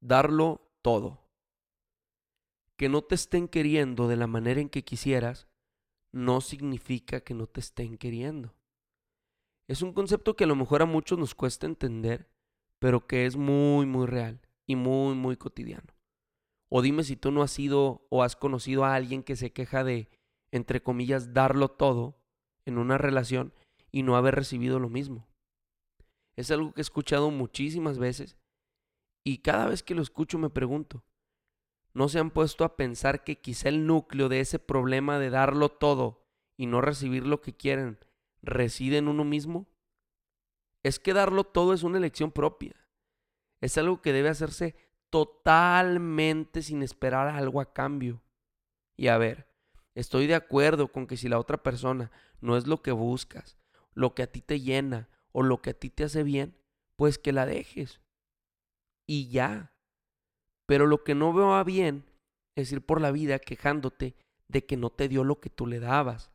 darlo todo. Que no te estén queriendo de la manera en que quisieras no significa que no te estén queriendo. Es un concepto que a lo mejor a muchos nos cuesta entender, pero que es muy, muy real y muy, muy cotidiano. O dime si tú no has sido o has conocido a alguien que se queja de, entre comillas, darlo todo en una relación y no haber recibido lo mismo. Es algo que he escuchado muchísimas veces y cada vez que lo escucho me pregunto, ¿no se han puesto a pensar que quizá el núcleo de ese problema de darlo todo y no recibir lo que quieren reside en uno mismo? Es que darlo todo es una elección propia. Es algo que debe hacerse totalmente sin esperar algo a cambio. Y a ver, estoy de acuerdo con que si la otra persona no es lo que buscas, lo que a ti te llena o lo que a ti te hace bien, pues que la dejes. Y ya. Pero lo que no veo bien es ir por la vida quejándote de que no te dio lo que tú le dabas.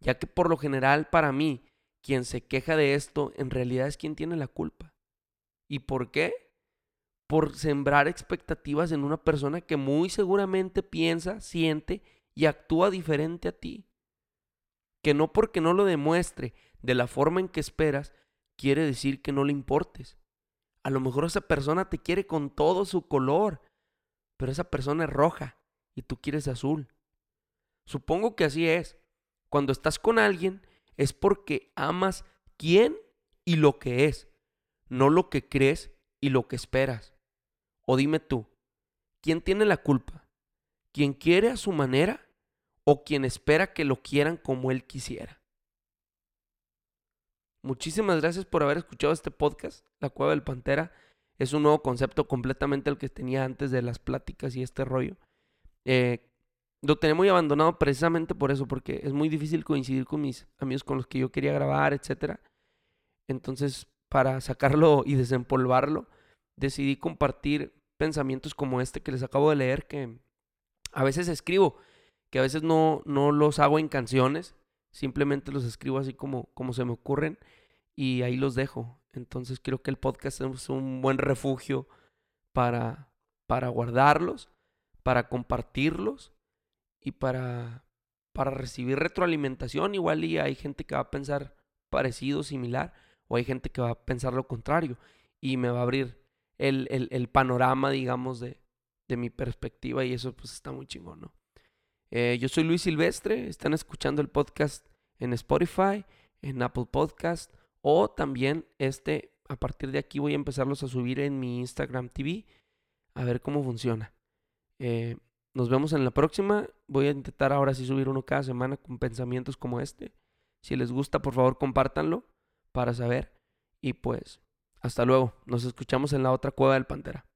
Ya que por lo general para mí, quien se queja de esto en realidad es quien tiene la culpa. ¿Y por qué? Por sembrar expectativas en una persona que muy seguramente piensa, siente y actúa diferente a ti. Que no porque no lo demuestre de la forma en que esperas, quiere decir que no le importes. A lo mejor esa persona te quiere con todo su color, pero esa persona es roja y tú quieres azul. Supongo que así es. Cuando estás con alguien es porque amas quién y lo que es, no lo que crees y lo que esperas. O dime tú, ¿quién tiene la culpa? ¿Quién quiere a su manera o quien espera que lo quieran como él quisiera? Muchísimas gracias por haber escuchado este podcast, La Cueva del Pantera. Es un nuevo concepto completamente el que tenía antes de las pláticas y este rollo. Eh, lo tenía muy abandonado precisamente por eso, porque es muy difícil coincidir con mis amigos con los que yo quería grabar, etc. Entonces, para sacarlo y desempolvarlo, decidí compartir pensamientos como este que les acabo de leer, que a veces escribo, que a veces no, no los hago en canciones, Simplemente los escribo así como, como se me ocurren y ahí los dejo. Entonces creo que el podcast es un buen refugio para, para guardarlos, para compartirlos y para, para recibir retroalimentación. Igual y hay gente que va a pensar parecido, similar, o hay gente que va a pensar lo contrario y me va a abrir el, el, panorama, digamos, de, de mi perspectiva y eso pues está muy chingón, ¿no? Eh, yo soy Luis Silvestre, están escuchando el podcast en Spotify, en Apple Podcast o también este, a partir de aquí voy a empezarlos a subir en mi Instagram TV a ver cómo funciona. Eh, nos vemos en la próxima. Voy a intentar ahora sí subir uno cada semana con pensamientos como este. Si les gusta, por favor, compártanlo para saber. Y pues, hasta luego. Nos escuchamos en la otra cueva del Pantera.